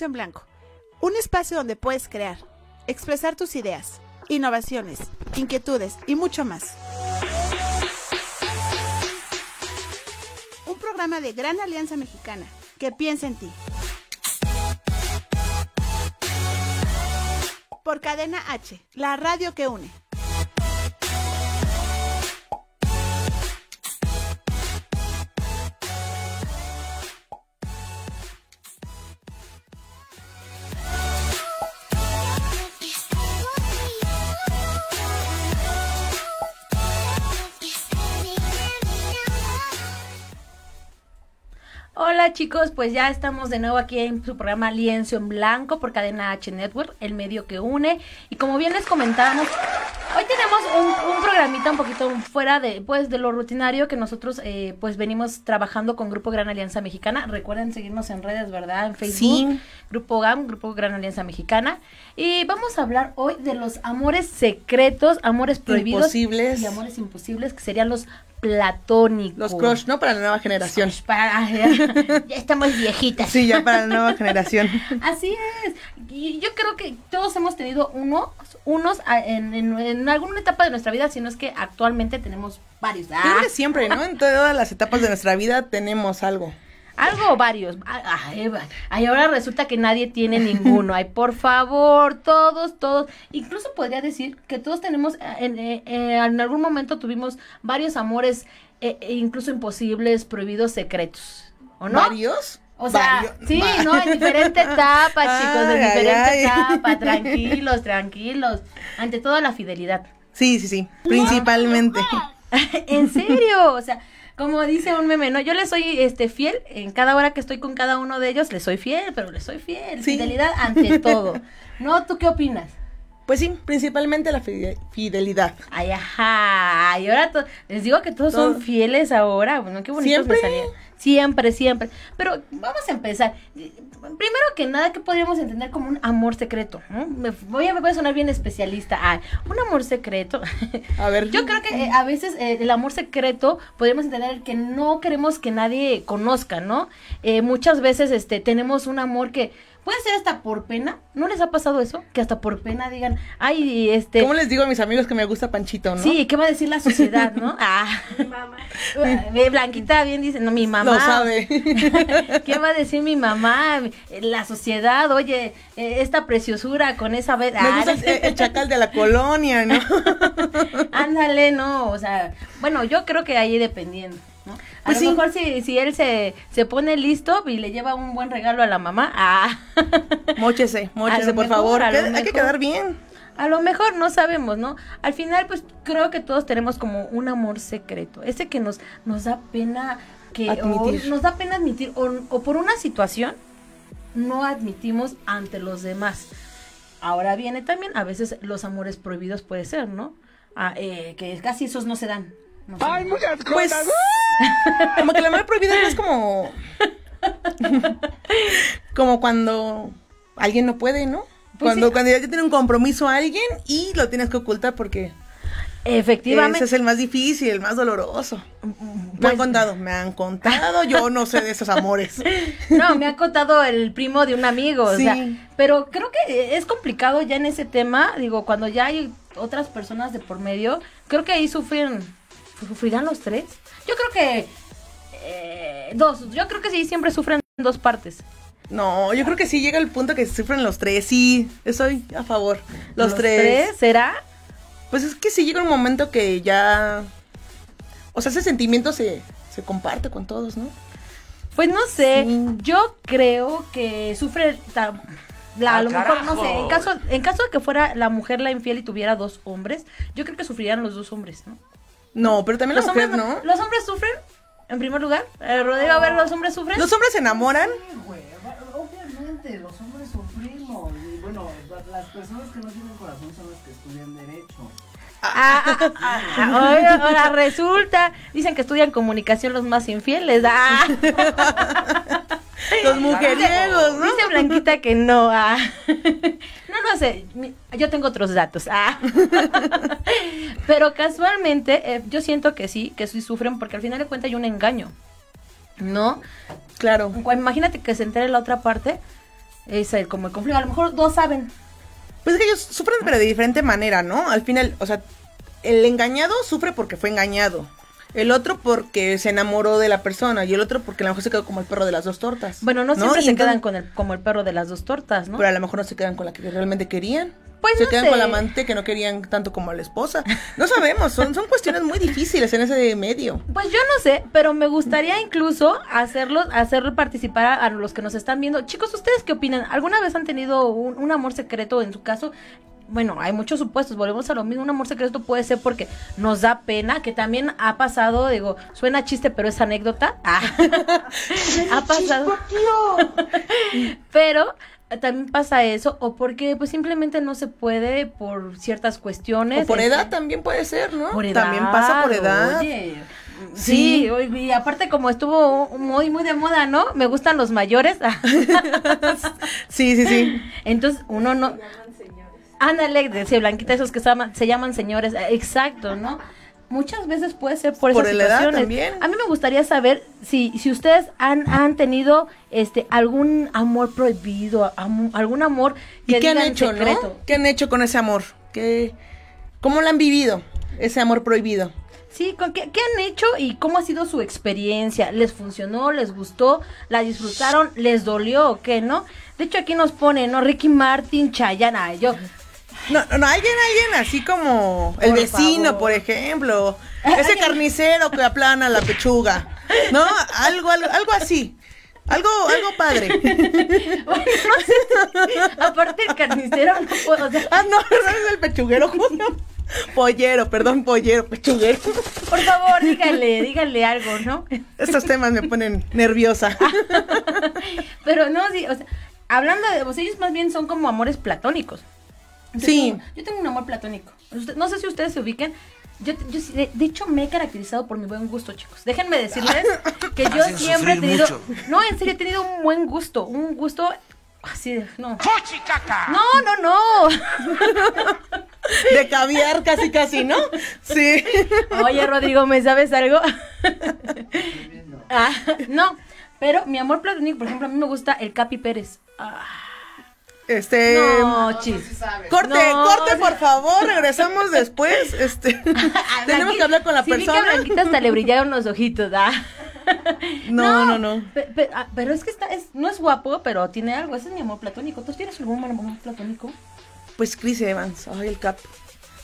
Esto es Lienzo en Blanco, un espacio donde puedes crear, expresar tus ideas, innovaciones, inquietudes y mucho más. Un programa de Gran Alianza Mexicana que piensa en ti. Por Cadena H, la radio que une. Hola chicos, pues ya estamos de nuevo aquí en su programa Lienzo en Blanco por Cadena H Network, el medio que une. Y como bien les comentábamos, hoy tenemos un, un programita un poquito fuera de, pues, de lo rutinario que nosotros eh, pues venimos trabajando con Grupo Gran Alianza Mexicana. Recuerden seguirnos en redes, ¿verdad? En Facebook, Sí. Grupo GAM, Grupo Gran Alianza Mexicana. Y vamos a hablar hoy de los amores secretos, amores prohibidos Imposibles. y amores imposibles, que serían los platónicos. Los crush, ¿no? Para la nueva generación. Para- ya, ya estamos viejitas. Sí, ya para la nueva generación. Así es. Y yo creo que todos hemos tenido unos, unos a- en, en- en alguna etapa de nuestra vida, si no es que actualmente tenemos varios. Creo Ah, que siempre, ¿no? En todas las etapas de nuestra vida tenemos algo. Algo o varios. Ah, ah. Ay, ahora resulta que nadie tiene ninguno. Ay, por favor, todos, todos. Incluso podría decir que todos tenemos, eh, en, eh, eh, en algún momento tuvimos varios amores, eh, incluso imposibles, prohibidos, secretos. ¿O no? ¿Varios? O sea, sí, Va- ¿no? En diferentes etapas, chicos, en Ay, ay, etapas, tranquilos, tranquilos. Ante todo la fidelidad. Sí, sí, sí. Principalmente. en serio, o sea, como dice un meme, ¿no? Yo le soy este fiel, en cada hora que estoy con cada uno de ellos, le soy fiel, pero le soy fiel, Sí. fidelidad ante todo. ¿No? ¿Tú qué opinas? Pues sí, principalmente la fide- fidelidad. Ay, ajá. Y ahora les digo que todos son fieles ahora. Bueno, qué bonito ¿Siempre? me salía. Siempre, siempre. Pero vamos a empezar. Primero que nada, ¿qué podríamos entender como un amor secreto? ¿no? Me voy a, me voy a sonar bien especialista. Ah, un amor secreto. A ver. Yo creo que eh, a veces eh, el amor secreto podríamos entender que no queremos que nadie conozca, ¿no? Eh, muchas veces este tenemos un amor que puede ser hasta por pena. ¿No les ha pasado eso? Que hasta por pena digan, ay, este... ¿Cómo les digo a mis amigos que me gusta Panchito, no? Sí, ¿qué va a decir la sociedad, no? Ah. Ve, Blanquita bien dice, no, mi mamá. Lo sabe. ¿Qué va a decir mi mamá? La sociedad, oye, eh, esta preciosura con esa. Me gusta el, el chacal de la colonia, ¿no? Ándale, no, o sea, bueno, yo creo que ahí dependiendo, ¿no? A Pues lo sí. mejor si, si él se, se pone listo y le lleva un buen regalo a la mamá, ah, Móchese, móchese, por mejor, favor. Hay que quedar bien. a lo mejor no sabemos, ¿no? Al final, pues creo que todos tenemos como un amor secreto, ese que nos, nos da pena que o Admitir. nos da pena admitir o, o por una situación no admitimos ante los demás. Ahora viene también, a veces los amores prohibidos puede ser, ¿no? Ah, eh, que casi esos no se dan. No se dan. Pues, como que el amor prohibido no es como... como cuando alguien no puede, ¿no? Pues cuando, sí. cuando ya tiene un compromiso a alguien y lo tienes que ocultar porque Efectivamente. ese es el más difícil, el más doloroso. Me Pues- han contado, me han contado, yo no sé de esos amores. No, me ha contado el primo de un amigo, o Sí. sea, pero creo que es complicado ya en ese tema, digo, cuando ya hay otras personas de por medio, creo que ahí sufren, sufrirán los tres. Yo creo que eh, dos, yo creo que sí siempre sufren dos partes. No, yo creo que sí llega el punto que sufren los tres. Sí, estoy a favor. Los, tres. ¿Será? Pues es que sí llega un momento que ya. O sea, ese sentimiento se, se comparte con todos, ¿no? Pues no sé, Sí. yo creo que sufre ta- la, a ¡Al lo mejor, no sé, carajo! en caso, en caso de que fuera la mujer la infiel y tuviera dos hombres, yo creo que sufrirían los dos hombres, ¿no? No, pero también la Los mujer, hombres, ¿no? ¿Los hombres sufren? En primer lugar, Eh, Rodrigo, a ver, ¿los hombres sufren? Los hombres se enamoran. Sí, güey, obviamente, los hombres sufrimos. Y bueno, las personas que no tienen corazón son las que estudian Derecho. Ah, ah, ah, ah, ahora, ahora resulta, dicen que estudian comunicación los más infieles. Ah. Los mujeriegos, ¿no? Dice Blanquita que no. ah. No, no sé. Yo tengo otros datos. ah. Pero casualmente, eh, yo siento que sí, que sí sufren, porque al final de cuentas hay un engaño. ¿No? Claro. Imagínate que se entere la otra parte. Es el- como el conflicto. A lo mejor dos saben. Pues es que ellos sufren, pero de diferente manera, ¿no? Al final, o sea, el engañado sufre porque fue engañado. El otro porque se enamoró de la persona. Y el otro porque a lo mejor se quedó como el perro de las dos tortas. Bueno, no siempre se entonces- quedan con el, como el perro de las dos tortas, ¿no? Pero a lo mejor no se quedan con la que realmente querían. Pues se no quedan sé. con la amante que no querían tanto como a la esposa. No sabemos, son, son cuestiones muy difíciles en ese medio. Pues yo no sé, pero me gustaría incluso hacerlos, hacerlo participar a, a los que nos están viendo. Chicos, ¿ustedes qué opinan? ¿Alguna vez han tenido un, un amor secreto en su caso? Bueno, hay muchos supuestos, volvemos a lo mismo. Un amor secreto puede ser porque nos da pena, que también ha pasado, digo, suena chiste, pero es anécdota. Ah. ha pasado. pero también pasa eso, o porque pues simplemente no se puede por ciertas cuestiones. O por este, edad también puede ser, ¿no? por edad, También pasa por edad. Oye, sí, y aparte como estuvo muy muy de moda, ¿no? Me gustan los mayores. Sí, sí, sí. Entonces, uno no Ándale, decía Blanquita, esos que se llaman, se llaman señores, exacto, ¿no? Muchas veces puede ser por, Por esas la edad también. A mí me gustaría saber si, si ustedes han, han tenido este algún amor prohibido, am- algún amor que ¿Y qué han hecho, secreto. no? ¿Qué han hecho con ese amor? ¿Qué, ¿Cómo lo han vivido? Ese amor prohibido. Sí, ¿con qué, qué han hecho y cómo ha sido su experiencia? ¿Les funcionó? ¿Les gustó? ¿La disfrutaron? ¿Les dolió o qué, no? De hecho, aquí nos pone, ¿no? Ricky Martin, Chayana. Yo, No, no, alguien, alguien así como el Por vecino, favor. por ejemplo. Ese carnicero que aplana la pechuga. ¿No? Algo, algo, algo así. Algo, algo padre. bueno, no sé. Aparte, el carnicero, no puedo. o sea, Ah, no, es el pechuguero. Pollero, perdón, pollero, pechuguero. por favor, díganle, díganle algo, ¿no? Estos temas me ponen nerviosa. Pero no, sí, o sea, hablando de, pues ellos más bien son como amores platónicos. Yo Sí. tengo- yo tengo un amor platónico. Usted- no sé si ustedes se ubiquen. Yo, yo sí, de, de hecho, me he caracterizado por mi buen gusto, chicos. Déjenme decirles que yo Hacen siempre he tenido. mucho. No, en serio, he tenido un buen gusto. Un gusto así de. No. No, no, no. De caviar casi, casi, ¿no? Sí. Oye, Rodrigo, ¿me sabes algo? Ah, no, pero mi amor platónico, por ejemplo, a mí me gusta el Capi Pérez. Ah, Este. no, chis. Corte, No, corte, por favor, regresamos después. Este, tenemos que hablar con la Sí, vi que persona. Hasta le brillaron los ojitos, ¿ah? No, no, no. Pe- pe- ah, pero es que está, es, no es guapo, pero tiene algo. Ese es mi amor platónico. ¿Tú tienes algún amor platónico? Pues Chris Evans, ay, el Cap.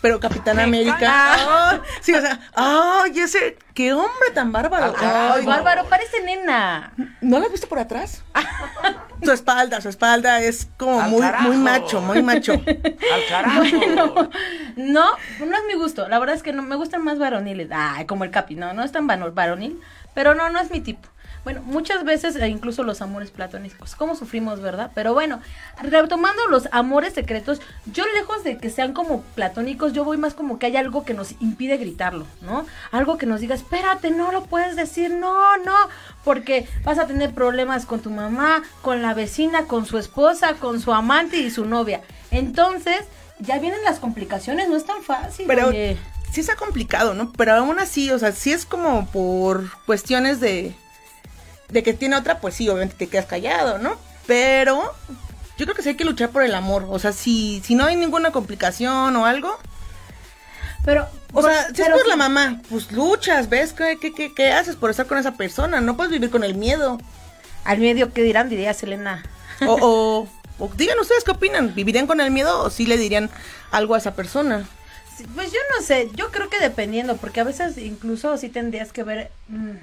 Pero Capitán América. sí, o sea, ay, ese, qué hombre tan bárbaro. Ay, bárbaro, parece nena. ¿No lo has visto por atrás? su espalda, su espalda es como Al muy, carajo. muy macho, muy macho. Al carajo. No, no es mi gusto. La verdad es que no me gustan más varoniles. Ay, como el Capi, no, no es tan varonil. Pero no, no es mi tipo. Bueno, muchas veces, e incluso los amores platónicos, cómo sufrimos, ¿verdad? Pero bueno, retomando los amores secretos, yo lejos de que sean como platónicos, yo voy más como que hay algo que nos impide gritarlo, ¿no? Algo que nos diga, espérate, no lo puedes decir, no, no, porque vas a tener problemas con tu mamá, con la vecina, con su esposa, con su amante y su novia. Entonces, ya vienen las complicaciones, no es tan fácil. Pero oye. sí está complicado, ¿no? Pero aún así, o sea, sí es como por cuestiones de, de que tiene otra, pues sí, obviamente te quedas callado, ¿no? Pero yo creo que sí hay que luchar por el amor. O sea, si, si no hay ninguna complicación o algo, Pero, O sea, si es por la mamá, pues luchas, ves qué, qué, qué, qué haces por estar con esa persona. No puedes vivir con el miedo. Al medio, ¿qué dirán? Diría Selena. O, o, o digan ustedes qué opinan. ¿Vivirían con el miedo o sí le dirían algo a esa persona? Sí, Pues yo no sé, yo creo que dependiendo, porque a veces incluso sí tendrías que ver, mm,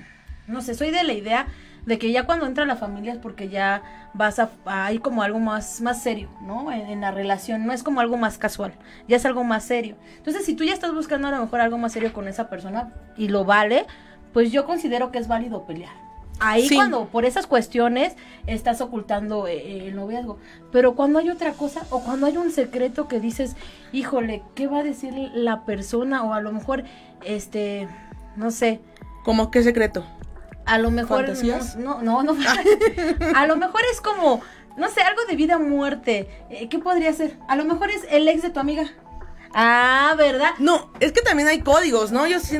no sé, soy de la idea de que ya cuando entra la familia es porque ya vas a, ir como algo más, más serio, ¿no? En, en la relación, no es como algo más casual, ya es algo más serio. Entonces, si tú ya estás buscando a lo mejor algo más serio con esa persona y lo vale, pues yo considero que es válido pelear. Ahí Sí. cuando por esas cuestiones estás ocultando eh, eh, el noviazgo. Pero cuando hay otra cosa o cuando hay un secreto que dices, híjole, ¿qué va a decir la persona? O a lo mejor, este, no sé, ¿Cómo qué secreto? A lo mejor... ¿Fantasías? No, no, no. a lo mejor es como, no sé, algo de vida o muerte. Eh, ¿Qué podría ser? A lo mejor es el ex de tu amiga. Ah, ¿verdad? No, es que también hay códigos, ¿no? Yo sí.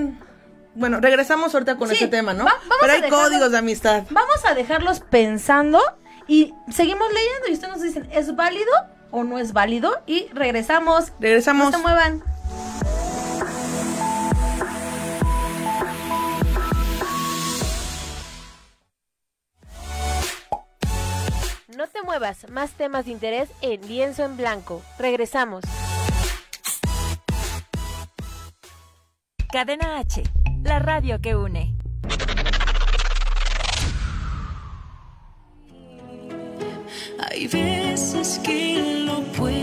Bueno, regresamos ahorita con Sí, este tema, ¿no? va- Pero hay códigos de amistad. Vamos a dejarlos pensando y seguimos leyendo y ustedes nos dicen, ¿es válido o no es válido? Y regresamos. Regresamos. No se muevan. No te muevas, más temas de interés en Lienzo en Blanco. Regresamos. Cadena H, la radio que une. Hay veces que lo puedo.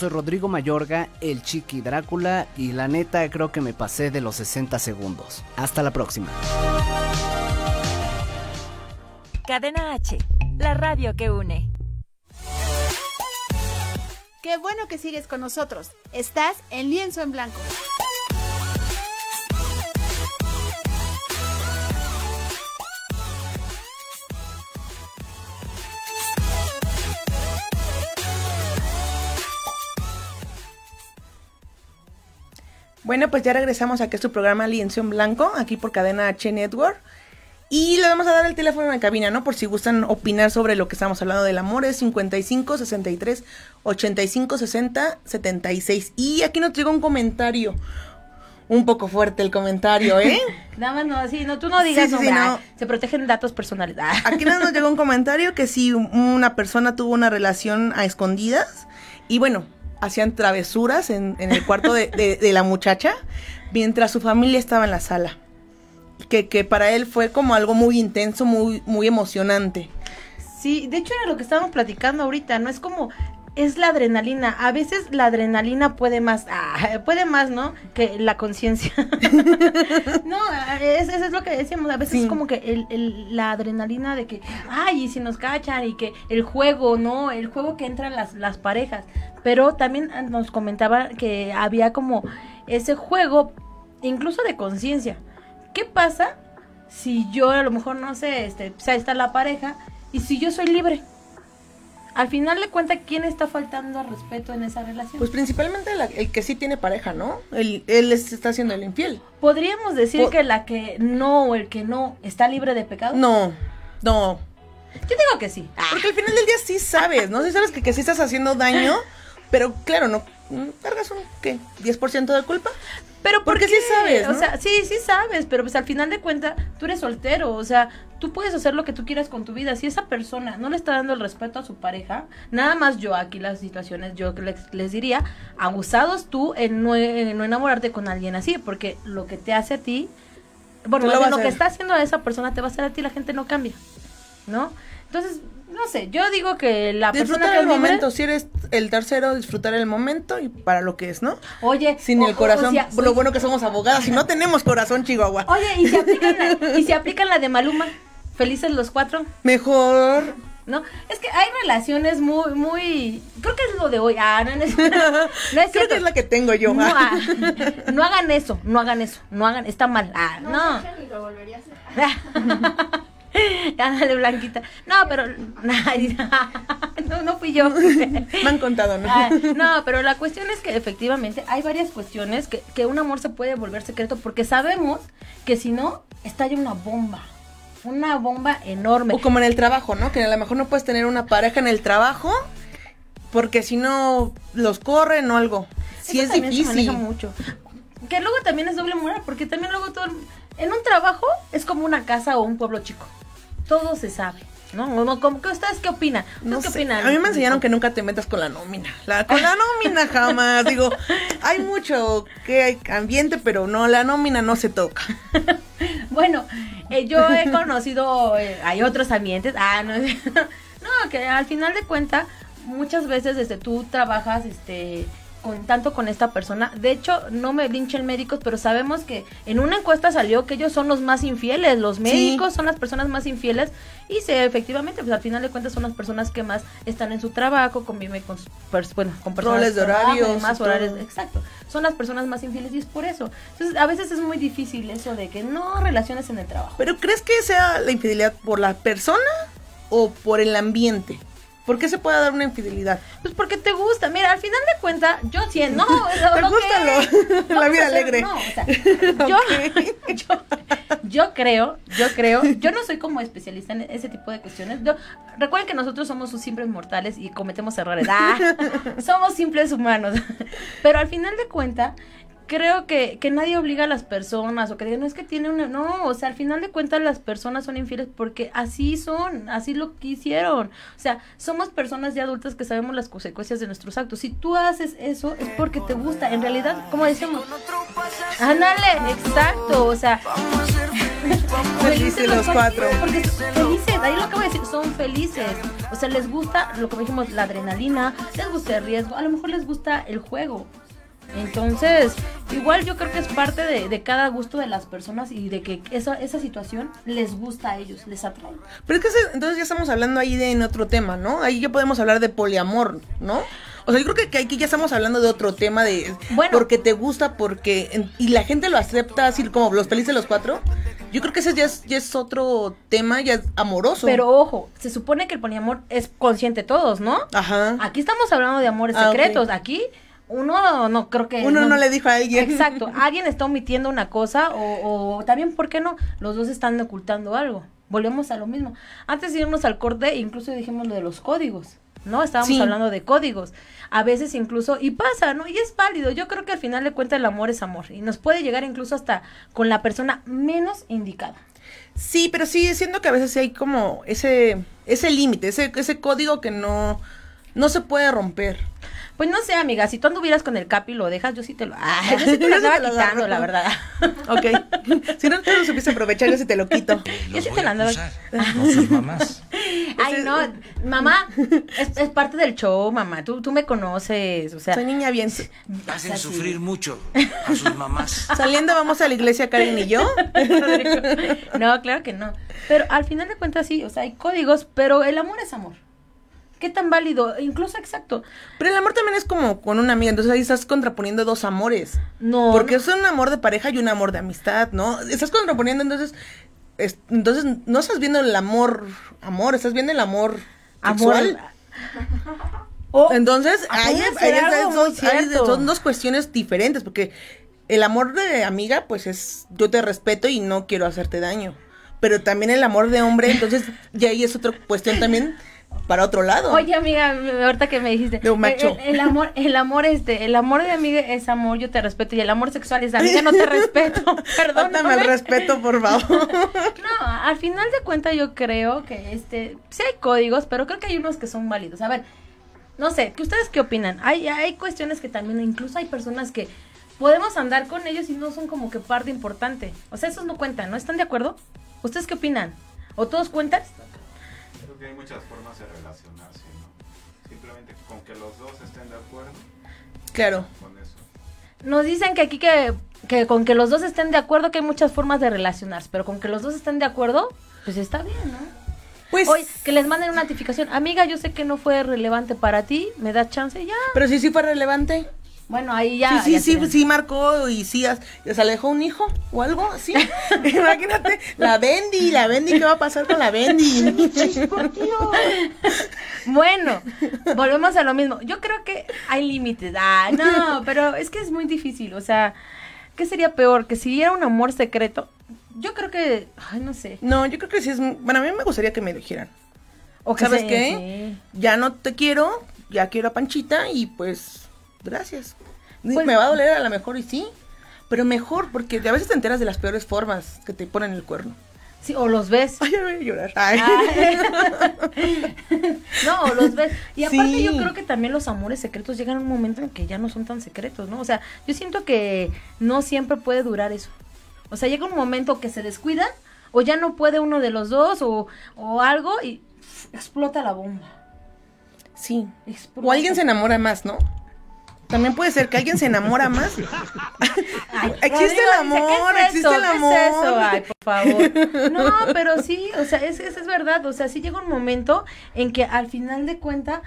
Soy Rodrigo Mayorga, el Chiqui Drácula, y la neta creo que me pasé de los 60 segundos. Hasta la próxima. Cadena H, la radio que une. Qué bueno que sigues con nosotros. Estás en lienzo en blanco. Bueno, pues ya regresamos a que es tu programa Lienzo en Blanco, aquí por cadena H Network. Y le vamos a dar el teléfono en la cabina, ¿no? Por si gustan opinar sobre lo que estamos hablando del amor, es 55 63 85 60 76. Y aquí nos llegó un comentario. Un poco fuerte el comentario, ¿eh? Nada más no, así, no, tú no digas Sí, sí, sí, no. se protegen datos personales. Aquí nos nos llegó un comentario que si una persona tuvo una relación a escondidas y bueno, hacían travesuras en, en el cuarto de, de- de la muchacha mientras su familia estaba en la sala. Que, que para él fue como algo muy intenso, muy, muy emocionante. Sí, de hecho era lo que estábamos platicando ahorita, no es como es la adrenalina. A veces la adrenalina puede más, ah, puede más, ¿no? Que la conciencia. no, es- eso es lo que decíamos. A veces Sí. es como que el, el- la adrenalina de que, ay, y si nos cachan y que el juego, ¿no? El juego que entran las, las parejas. Pero también nos comentaba que había como ese juego, incluso de conciencia. ¿Qué pasa si yo a lo mejor no sé, este, o sea, está la pareja y si yo soy libre? Al final de cuentas, ¿quién está faltando al respeto en esa relación? Pues principalmente la- el que sí tiene pareja, ¿no? El, él es- está siendo el infiel. ¿Podríamos decir que la que no o el que no está libre de pecado? No, no. Yo digo que sí. Porque al final del día sí sabes, ¿no? Sí sabes que, que sí estás haciendo daño, pero claro, no cargas un, ¿qué? ¿10% de culpa? Pero ¿por Porque sí sabes, O sea, sí, sí sabes, pero pues al final de cuentas tú eres soltero, o sea, tú puedes hacer lo que tú quieras con tu vida. Si esa persona no le está dando el respeto a su pareja, nada más yo aquí las situaciones, yo les, les diría, abusados tú en no, en no enamorarte con alguien así, porque lo que te hace a ti, bueno, lo que está haciendo a esa persona te va a hacer a ti, la gente no cambia, ¿no? Entonces, no sé, yo digo que la persona Disfrutar que el libre- momento, si eres el tercero, disfrutar el momento y para lo que es, ¿no? Oye, Sin o- el corazón, o sea, lo bueno que somos abogadas y no tenemos corazón, Chihuahua. Oye, ¿y si aplican la, y si aplican la de Maluma? ¿Felices los cuatro? Mejor. ¿No? Es que hay relaciones muy, muy... Creo que es lo de hoy. Ah, no, no es, no es Creo que es la que tengo yo. No, ah, no hagan eso, no hagan eso, no hagan, está mal. Ah, no. Ándale, Blanquita. No, pero. No, no fui yo. Me han contado, ¿no? Ah, no, pero la cuestión es que efectivamente hay varias cuestiones que, que un amor se puede volver secreto porque sabemos que si no, estalla una bomba. Una bomba enorme. O como en el trabajo, ¿no? Que a lo mejor no puedes tener una pareja en el trabajo porque si no los corren o algo. Sí Eso es se difícil. maneja mucho. Que luego también es doble moral, porque también luego todo... En un trabajo es como una casa o un pueblo chico. Todo se sabe, ¿no? O no, como que ¿Ustedes qué opinan? ¿Ustedes No qué sé, opinan? A mí me enseñaron que nunca te metas con la nómina. La, con la nómina jamás. Digo, hay mucho que hay ambiente, pero no, la nómina no se toca. Bueno, eh, yo he conocido, eh, hay otros ambientes, ah, no, no, que al final de cuentas, muchas veces desde tú trabajas, este, con tanto con esta persona, de hecho, no me linchen médicos, pero sabemos que en una encuesta salió que ellos son los más infieles, los médicos son las personas más infieles, y se, efectivamente, pues al final de cuentas son las personas que más están en su trabajo, conviven con, bueno, con personas Roles de y todo. horarios, exacto, son las personas más infieles y es por eso. Entonces, a veces es muy difícil eso de que no relaciones en el trabajo. ¿Pero crees que sea la infidelidad por la persona o por el ambiente? ¿Por qué se puede dar una infidelidad? Pues porque te gusta. Mira, al final de cuentas, yo siento. No, ¿Te lo gusta que- lo- la vida hacer- alegre? No, o sea, yo, yo, yo creo, yo creo, yo no soy como especialista en ese tipo de cuestiones. Yo, recuerden que nosotros somos sus simples mortales y cometemos errores. Ah, somos simples humanos. Pero al final de cuentas, creo que, que nadie obliga a las personas o que digan, no es que tiene una... No, o sea, al final de cuentas las personas son infieles porque así son, así lo quisieron. O sea, somos personas ya adultas que sabemos las consecuencias de nuestros actos. Si tú haces eso es porque te gusta. En realidad, como decimos, ándale, exacto, o sea... Felices los cuatro. Porque felices, ahí lo que voy a decir, son felices. O sea, les gusta, lo que dijimos, la adrenalina, les gusta el riesgo, a lo mejor les gusta el juego. Entonces, igual yo creo que es parte de, de cada gusto de las personas y de que esa, esa situación les gusta a ellos, les atrae. Pero es que entonces ya estamos hablando ahí de en otro tema, ¿no? Ahí ya podemos hablar de poliamor, ¿no? O sea, yo creo que, que aquí ya estamos hablando de otro tema de Bueno. porque te gusta, porque y la gente lo acepta así como los felices los cuatro. Yo creo que ese ya es, ya es otro tema, ya es amoroso. Pero ojo, se supone que el poliamor es consciente de todos, ¿no? Ajá. Aquí estamos hablando de amores Ah, secretos. Aquí uno no creo que... Uno no le dijo a alguien. Exacto. Alguien está omitiendo una cosa o, o también, ¿por qué no? Los dos están ocultando algo. Volvemos a lo mismo. Antes de irnos al corte, incluso dijimos lo de los códigos. ¿No? Estábamos Sí. hablando de códigos. A veces incluso, y pasa, ¿no? Y es válido. Yo creo que al final de cuentas el amor es amor. Y nos puede llegar incluso hasta con la persona menos indicada. Sí, pero sí, siento que a veces hay como ese, ese límite, ese, ese código que no, no se puede romper. Pues no sé, amiga, si tú anduvieras con el capi y lo dejas, yo sí te lo... Ah, yo sí te lo andaba quitando, la verdad. Ok. si no te lo supiste aprovechar, yo sí te lo quito. Yo sí te lo andaba... mamás. Ay, no, mamá, es, es parte del show, mamá. Tú, tú me conoces, o sea... Soy niña bien. Hacen sufrir mucho a sus mamás. Saliendo vamos a la iglesia, Karen y yo. No, claro que no. Pero al final de cuentas sí, o sea, hay códigos, pero el amor es amor. ¿Qué tan válido? Incluso exacto. Pero el amor también es como con una amiga, entonces ahí estás contraponiendo dos amores. No. Porque no. es un amor de pareja y un amor de amistad, ¿no? Estás contraponiendo, entonces, es- entonces no estás viendo el amor, amor, estás viendo el amor, Amor. sexual. O- Entonces, Ah, ahí, es- son, ahí dos cuestiones diferentes, porque el amor de amiga, pues es, yo te respeto y no quiero hacerte daño. Pero también el amor de hombre, entonces, ya ahí es otra cuestión también para otro lado. Oye, amiga, ahorita que me dijiste. De un macho. El, el amor, el amor, este, el amor de amiga es amor, yo te respeto. Y el amor sexual es amiga, no te respeto. Perdón. Dame el respeto, por favor. No, al final de cuentas yo creo que este, sí hay códigos, pero creo que hay unos que son válidos. A ver, no sé, ¿qué ustedes qué opinan? Hay, hay cuestiones que también, incluso hay personas que podemos andar con ellos y no son como que parte importante. O sea, esos no cuentan, ¿no? ¿Están de acuerdo? ¿Ustedes qué opinan? ¿O todos cuentan? Que hay muchas formas de relacionarse, ¿no? Simplemente con que los dos estén de acuerdo Claro. con eso. Nos dicen que aquí que, que con que los dos estén de acuerdo que hay muchas formas de relacionarse, pero con que los dos estén de acuerdo, pues está bien, ¿no? Pues, Oye, que les manden una notificación. Amiga, yo sé que no fue relevante para ti, me das chance ya. pero sí, sí fue relevante. Bueno, ahí ya. sí, ya sí, sí, sí marcó y sí, se alejó un hijo o algo así. Imagínate, la Bendy, la Bendy, ¿qué va a pasar con la Bendy? Bueno, volvemos a lo mismo. Yo creo que hay límites. Ah, no, pero es que es muy difícil. O sea, ¿qué sería peor? Que si era un amor secreto. Yo creo que. Ay, no sé. No, yo creo que sí es. Bueno, a mí me gustaría que me dijeran. O que ¿Sabes qué? Ya no te quiero, ya quiero a Panchita y pues, gracias. Pues- me va a doler a lo mejor y sí, pero mejor porque a veces te enteras de las peores formas que te ponen el cuerno. Sí, o los ves. Ay, ya voy a llorar. Ay. no, o los ves. Y aparte Sí. yo creo que también los amores secretos llegan a un momento en que ya no son tan secretos, ¿no? O sea, yo siento que no siempre puede durar eso. O sea, llega un momento que se descuidan o ya no puede uno de los dos o, o algo y explota la bomba. Sí. Explota. O alguien se enamora más, ¿no? También puede ser que alguien se enamora más. existe el dice, ¿qué amor, es existe eso? el ¿Qué es amor. eso? Ay, por favor. No, pero sí, o sea, es, es, es verdad. O sea, sí llega un momento en que al final de cuenta,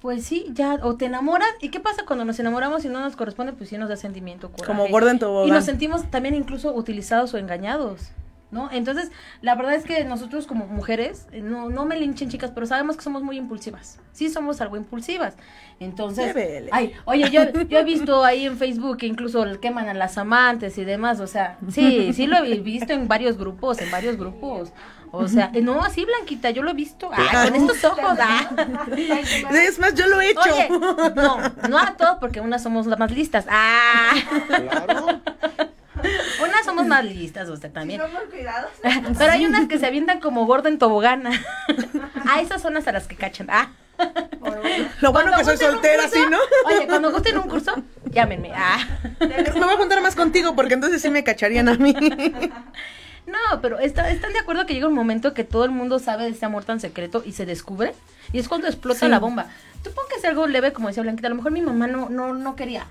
pues sí, ya, o te enamoras. ¿Y qué pasa cuando nos enamoramos y no nos corresponde? Pues sí nos da sentimiento, coraje. Como gorda en Y tobogán. nos sentimos también incluso utilizados o engañados. ¿No? Entonces, la verdad es que nosotros como mujeres, eh, no, no me linchen chicas, pero sabemos que somos muy impulsivas. Sí, somos algo impulsivas. Entonces, ay, oye, yo, yo he visto ahí en Facebook que incluso queman a las amantes y demás, o sea, sí, sí lo he visto en varios grupos, en varios grupos. O sea, eh, no, así Blanquita, yo lo he visto. Ay, con estos ojos, ah. Es más, yo lo he hecho. Oye, no, no a todos porque unas somos las más listas. Ah. Unas somos más listas, usted también. Pero hay unas que se avientan como gorda en tobogana. Ah, esas son las a las que cachan. Ah. Lo bueno Cuando que soy soltera, curso- ¿sí, no? Oye, cuando gusten un curso, llámenme. Ah. Me voy a juntar más contigo porque entonces sí me cacharían a mí. No, pero está- ¿están de acuerdo que llega un momento que todo el mundo sabe de este amor tan secreto y se descubre? Y es cuando explota Sí. la bomba. Supongo que es algo leve, como decía Blanquita. A lo mejor mi mamá no, no, no quería.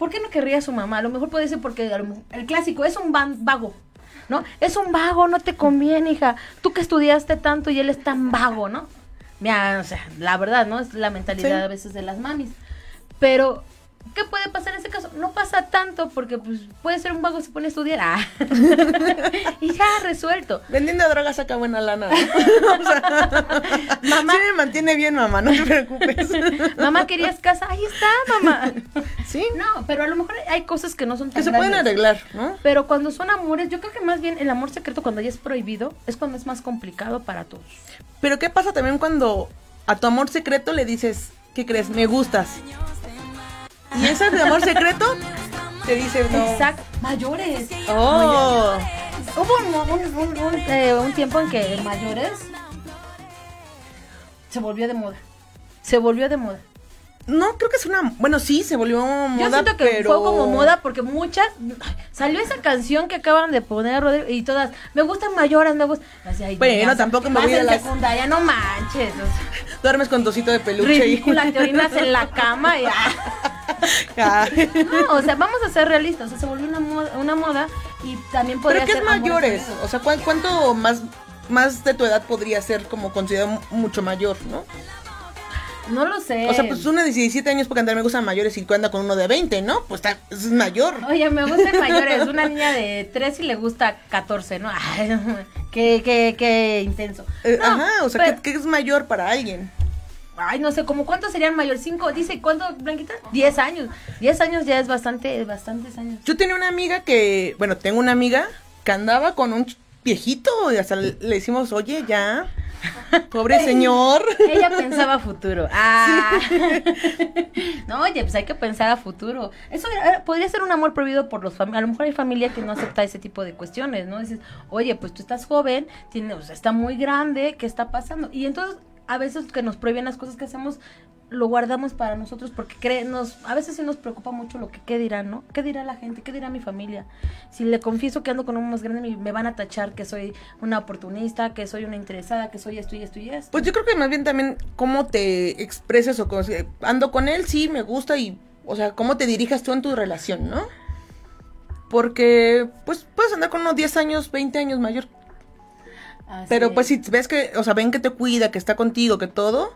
¿Por qué no querría a su mamá? A lo mejor puede ser porque el clásico es un van- vago. ¿No? Es un vago, no te conviene, hija. Tú que estudiaste tanto y él es tan vago, ¿no? Mira, o sea, la verdad, ¿no? Es la mentalidad Sí. a veces de las mamis. Pero, ¿qué puede pasar en ese caso? No pasa tanto porque pues puede ser un vago se pone a estudiar. Ah. y ya resuelto. Vendiendo drogas saca buena lana. ¿no? O sea, Mamá. Sí me mantiene bien, mamá, no te preocupes. Mamá, ¿querías casa? Ahí está, mamá. Sí. No, pero a lo mejor hay cosas que no son tan Que se pueden arreglar, ¿no? Pero cuando son amores, yo creo que más bien el amor secreto cuando ya es prohibido es cuando es más complicado para todos. Pero ¿qué pasa también cuando a tu amor secreto le dices, ¿qué crees? Me gustas. Y ese de amor secreto te dice, no. Exacto. Mayores. Oh. Hubo un, un- un- un, eh, un tiempo en que mayores se volvió de moda. Se volvió de moda. No, creo que es una. Bueno, sí, se volvió moda. Yo siento que pero... fue como moda porque muchas salió esa canción que acaban de poner Rodrigo y todas me gustan mayores, me gustan. Así, Bueno, tampoco me voy a las- secundaria, no manches. o sea, Duermes con tocito de peluche. y- ridícula, te orinas en la cama y Ah. No, o sea, vamos a ser realistas, o sea, se volvió una moda, una moda y también podría Pero ¿qué es mayores? O sea, ¿cuán- ¿cuánto más, más de tu edad podría ser como considerado mucho mayor, no? No lo sé. O sea, pues una de 17 años porque andar me gustan mayores y anda con uno de 20, ¿no? Pues está, es mayor. Oye, me gustan mayores. Una niña de 3 y le gusta 14, ¿no? Ay, no, qué, qué, qué intenso. Eh, No, Ajá, o sea, pero- ¿qué, qué es mayor para alguien? Ay, no sé, ¿cómo cuántos serían mayores? ¿Cinco? Dice, ¿cuánto, Blanquita? 10 años. 10 años ya es bastante, bastantes años. Yo tenía una amiga que, bueno, tengo una amiga que andaba con un viejito y hasta le, le decimos, oye, ya, pobre señor. Ella pensaba futuro. Ah. No, oye, pues hay que pensar a futuro. Eso era- podría ser un amor prohibido por los familiares. A lo mejor hay familia que no acepta ese tipo de cuestiones, ¿no? Dices, oye, pues tú estás joven, tiene, o sea, está muy grande, ¿qué está pasando? Y entonces, a veces que nos prohíben las cosas que hacemos, lo guardamos para nosotros porque cree, nos, a veces sí nos preocupa mucho lo que qué dirán, ¿no? ¿Qué dirá la gente? ¿Qué dirá mi familia? Si le confieso que ando con un más grande, me, me van a tachar que soy una oportunista, que soy una interesada, que soy esto y esto y esto. Pues yo creo que más bien también cómo te expresas o cómo ando con él, sí, me gusta y, o sea, cómo te dirijas tú en tu relación, ¿no? Porque, pues, puedes andar con unos 10 años, 20 años mayor. Así Pero es. pues si ves que, o sea, ven que te cuida, que está contigo, que todo.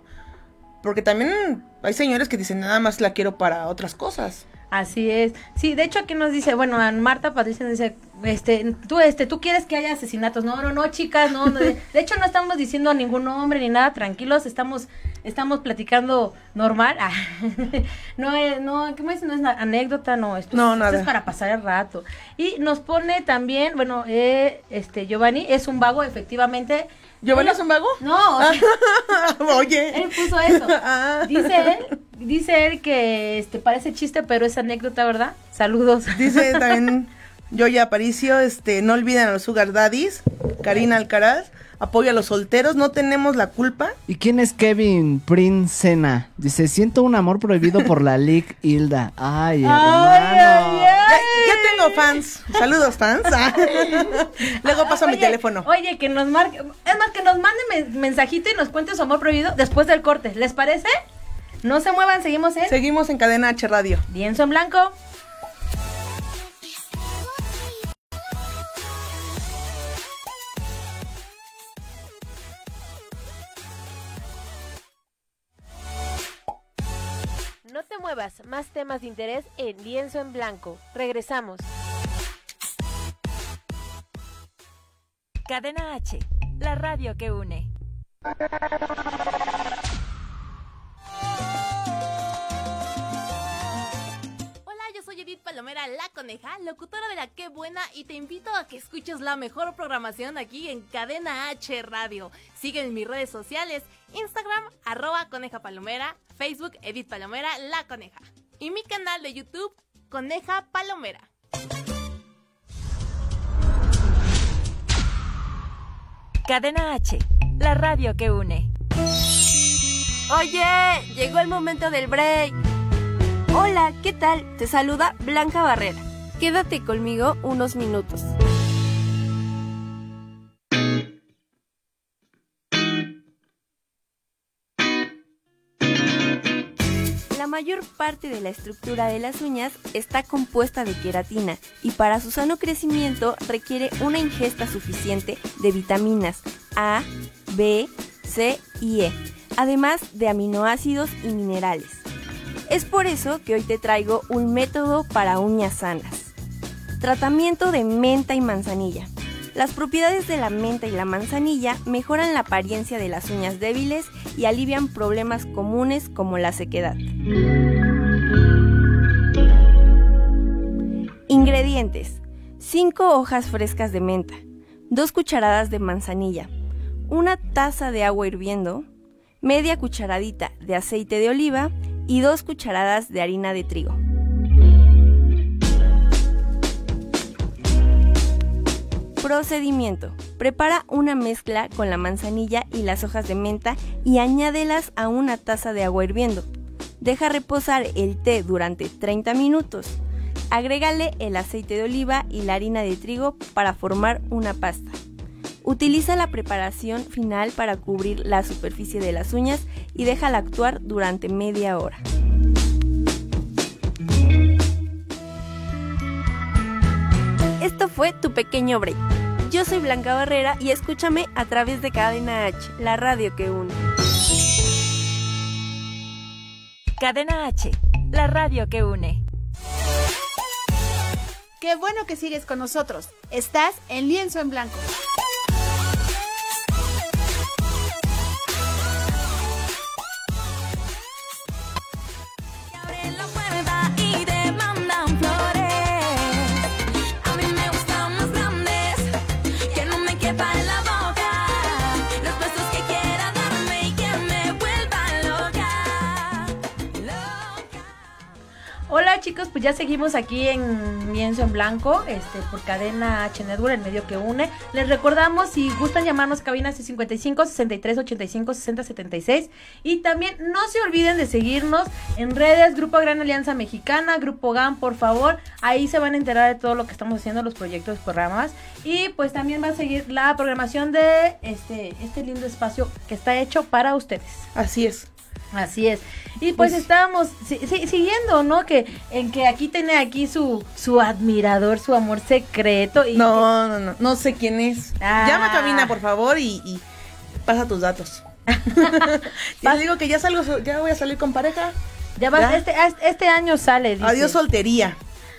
Porque también hay señores que dicen, nada más la quiero para otras cosas. Así es. Sí, de hecho aquí nos dice, bueno, Marta Patricia nos dice, este, tú, este, tú quieres que haya asesinatos. No, no, no, chicas, no, no. De, de hecho no estamos diciendo a ningún nombre ni nada, tranquilos, estamos, estamos platicando normal. Ah, no es, no, ¿qué me dice? No es anécdota, no, esto, No, es, nada. esto es para pasar el rato. Y nos pone también, bueno, eh, este, Giovanni es un vago, efectivamente. ¿Giovanni es un vago? No, o sea, Oye. él puso eso. Ah. Dice él, dice él que este parece chiste, pero es anécdota, ¿verdad? Saludos. Dice también Yoya Aparicio, este, no olviden a los sugar daddies, Karina Alcaraz, apoyo a los solteros, no tenemos la culpa. ¿Y quién es Kevin Princena? Dice, siento un amor prohibido por la Lick Hilda. Ay, hermano. Ya, ya fans, saludos fans. Ah. Luego paso mi teléfono. Oye, que nos marque, es más, que nos mande men- mensajito y nos cuente su amor prohibido después del corte. ¿Les parece? No se muevan, seguimos en Seguimos en Cadena H Radio. Lienzo en Blanco. Muevas, más temas de interés en Lienzo en Blanco. Regresamos. Cadena H, la radio que une. Edith Palomera, la coneja, locutora de la Qué Buena y te invito a que escuches la mejor programación aquí en Cadena H Radio. Sigue en mis redes sociales, Instagram, arroba coneja palomera, Facebook, Edith Palomera, la coneja. Y mi canal de YouTube, Coneja Palomera. Cadena H, la radio que une. Oye, llegó el momento del break. Hola, ¿qué tal? Te saluda Blanca Barrera. Quédate conmigo unos minutos. La mayor parte de la estructura de las uñas está compuesta de queratina y para su sano crecimiento requiere una ingesta suficiente de vitaminas A, B, C y E, además de aminoácidos y minerales. Es por eso que hoy te traigo un método para uñas sanas. Tratamiento de menta y manzanilla. Las propiedades de la menta y la manzanilla mejoran la apariencia de las uñas débiles y alivian problemas comunes como la sequedad. Ingredientes. 5 hojas frescas de menta, 2 cucharadas de manzanilla, una taza de agua hirviendo, media cucharadita de aceite de oliva y 2 cucharadas de harina de trigo. Procedimiento. Prepara una mezcla con la manzanilla y las hojas de menta y añádelas a una taza de agua hirviendo. Deja reposar el té durante 30 minutos. Agrégale el aceite de oliva y la harina de trigo para formar una pasta. Utiliza la preparación final para cubrir la superficie de las uñas y déjala actuar durante media hora. Esto fue tu pequeño break. Yo soy Blanca Barrera y escúchame a través de Cadena H, la radio que une. Cadena H, la radio que une. Qué bueno que sigues con nosotros. Estás en Lienzo en Blanco. La puerta chicos, pues ya seguimos aquí en Lienzo en Blanco, este, por cadena H Network, el medio que une. Les recordamos, si gustan llamarnos cabinas de 55 63 85 60 76. Y también no se olviden de seguirnos en redes, Grupo Gran Alianza Mexicana, Grupo GAM, por favor. Ahí se van a enterar de todo lo que estamos haciendo, los proyectos, programas. Y pues también va a seguir la programación de este, este lindo espacio que está hecho para ustedes. Así es. Así es. Y pues, Pues- estábamos si- si- siguiendo, ¿no? Que en que aquí tiene aquí su su admirador, su amor secreto y No, no, no, no sé quién es. Ah. Llama a cabina, por favor, y, y pasa tus datos. y le digo que ya salgo, ya voy a salir con pareja. ya vas Ya. este este año sale, dice. Adiós soltería.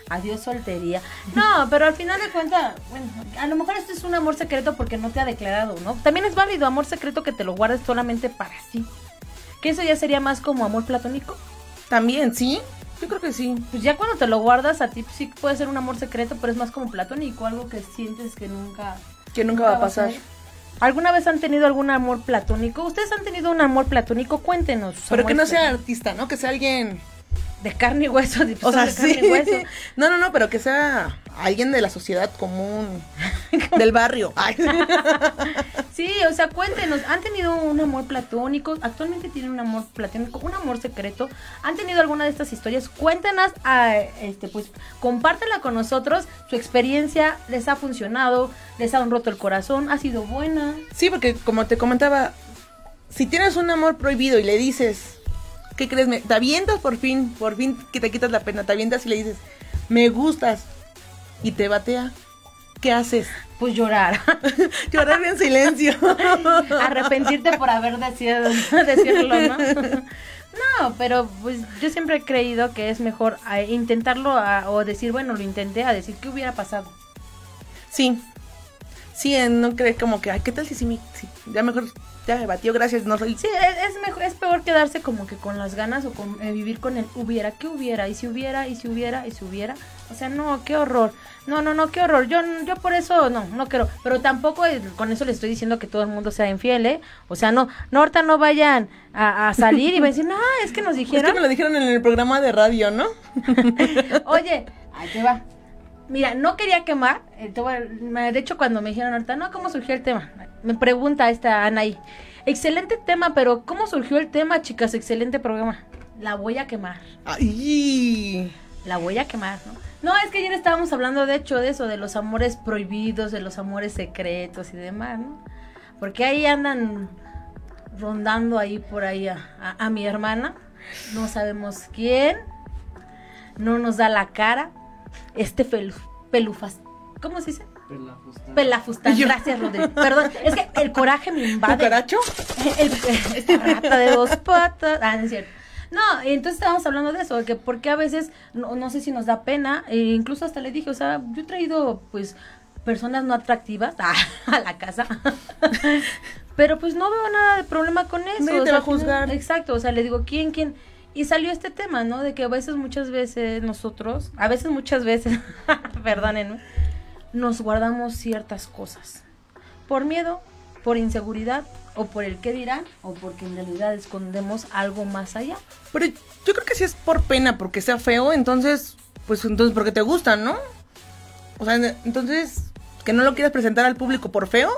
Adiós soltería. No, pero al final de cuentas, bueno, a lo mejor esto es un amor secreto porque no te ha declarado, ¿no? También es válido amor secreto que te lo guardes solamente para ti. Que eso ya sería más como amor platónico. También, ¿sí? Yo creo que sí. Pues ya cuando te lo guardas a ti pues sí puede ser un amor secreto, pero es más como platónico, algo que sientes que nunca Que nunca va a pasar. ¿Alguna vez han tenido algún amor platónico? ¿Ustedes han tenido un amor platónico? Cuéntenos. Pero que no sea artista, ¿no? Que sea alguien. De carne y hueso, de, O sea, de sí. carne y hueso. No, no, no, pero que sea alguien de la sociedad común. del barrio. Ay. Sí, o sea, cuéntenos, ¿han tenido un amor platónico? ¿Actualmente tienen un amor platónico? ¿Un amor secreto? ¿Han tenido alguna de estas historias? Cuéntenos, a, este, pues, compártela con nosotros, su experiencia, ¿les ha funcionado? ¿Les han roto el corazón? ¿Ha sido buena? Sí, porque como te comentaba, si tienes un amor prohibido y le dices, ¿qué crees? Me- te avientas por fin, por fin que te quitas la pena, te avientas y le dices, me gustas, y te batea, ¿qué haces? Pues llorar. Llorar en silencio. Arrepentirte por haber decidido decirlo, ¿no? No, pero pues yo siempre he creído que es mejor eh, intentarlo a- o decir, bueno, lo intenté, a decir qué hubiera pasado. Sí. Sí, no cree como que, ay, ¿qué tal si sí, me- sí, ya mejor, ya me batió, gracias, no soy... Sí, es, es mejor, es peor quedarse como que con las ganas o con eh, vivir con el hubiera, ¿qué hubiera? Y si hubiera, y si hubiera, y si hubiera. O sea, no, qué horror. No, no, no, qué horror. Yo, yo por eso, no, no quiero. Pero tampoco eh, con eso le estoy diciendo que todo el mundo sea infiel, ¿eh? O sea, no, no, ahorita no vayan a, a salir y van a decir, no, es que nos Es dijeron. que me lo dijeron en el programa de radio, ¿no? Oye, ahí te va. Mira, no quería quemar. eh, de hecho, cuando me dijeron ahorita, no, ¿cómo surgió el tema? Me pregunta esta Anaí. Excelente tema, pero ¿cómo surgió el tema, chicas? Excelente programa. La voy a quemar. Ay. La voy a quemar, ¿no? No, es que ayer estábamos hablando, de hecho, de eso, de los amores prohibidos, de los amores secretos y demás, ¿no? Porque ahí andan rondando ahí por ahí a, a- a mi hermana. No sabemos quién. No nos da la cara. Este pelu, pelufas. ¿Cómo se dice? Pelafustán. Yo- Gracias, Rodrigo. Perdón, es que el coraje me invade. ¿Cucaracho? El- esta rata de dos patas. Ah, no es cierto. No, entonces estábamos hablando de eso, de que porque a veces, no, no sé si nos da pena, e incluso hasta le dije, o sea, yo he traído, pues, personas no atractivas a la casa, pero pues no veo nada de problema con eso. Nadie o te sea, va a juzgar. exacto, o sea, le digo, ¿quién, quién? Y salió este tema, ¿no? De que a veces, muchas veces nosotros, a veces, muchas veces, perdónenme, nos guardamos ciertas cosas. Por miedo, por inseguridad, o por el qué dirán, o porque en realidad escondemos algo más allá. Pero yo creo que sí es por pena, porque sea feo, entonces, pues entonces porque te gusta, ¿no? O sea, entonces, que no lo quieras presentar al público por feo.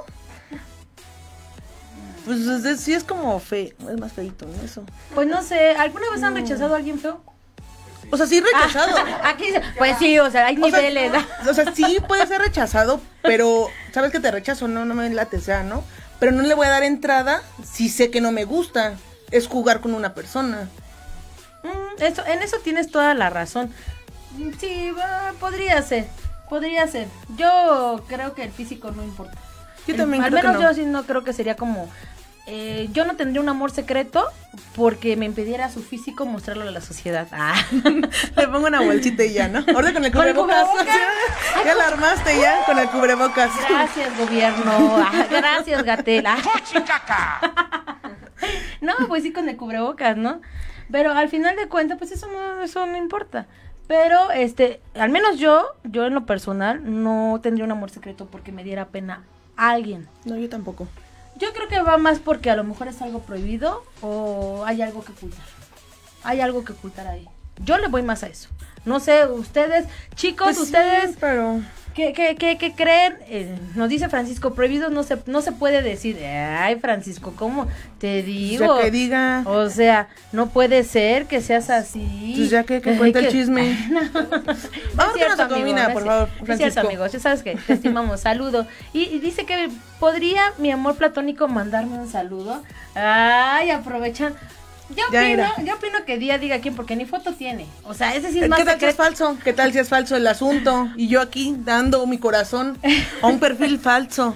Pues es- es- sí es como feo, es más feito, ¿no? Eso. Pues no sé, ¿alguna vez han rechazado a alguien feo? O sea, sí rechazado. Aquí dice, pues sí, o sea, hay O sea, niveles. O sea, sí puede ser rechazado, pero sabes que te rechazo, no, no me late, sea, ¿no? Pero no le voy a dar entrada si sé que no me gusta. Es jugar con una persona. Mm, eso, en eso tienes toda la razón. Mm, Sí, va, podría ser, podría ser. Yo creo que el físico no importa. Yo El- también Al creo que menos no. yo sí no creo que sería como eh, yo no tendría un amor secreto porque me impidiera su físico mostrarlo a la sociedad. Ah. Le pongo una bolsita y ya, ¿no? Ahora con el ¿Con el cubrebocas. ya la armaste ya con el cubrebocas. Gracias, gobierno. Ah, Gracias, Gatel. Ah. No, pues sí, con el cubrebocas, ¿no? Pero al final de cuentas, pues eso no, eso no importa. Pero, este, al menos yo, yo en lo personal, no tendría un amor secreto porque me diera pena a alguien. No, yo tampoco. Creo que va más porque a lo mejor es algo prohibido o hay algo que ocultar. Hay algo que ocultar ahí. Yo le voy más a eso. No sé, ustedes, chicos, Pues sí, ustedes, pero... ¿qué, qué, qué, qué creen? Eh, nos dice Francisco, prohibido no se, no se puede decir. Ay, Francisco, ¿cómo te digo? Ya que diga. O sea, no puede ser que seas así. Pues ya que- que Ay, cuente el chisme. No, Vamos con nuestra comida, por favor, Es Francisco. cierto, amigos. Ya sabes que te estimamos. Saludo. Y, y dice que podría mi amor platónico mandarme un saludo. Ay, aprovechan. Yo Ya opino, era. yo opino que día diga quién, porque ni foto tiene. O sea, ese sí es ¿Qué más tal si es falso? ¿Qué tal si es falso el asunto? Y yo aquí dando mi corazón a un perfil falso.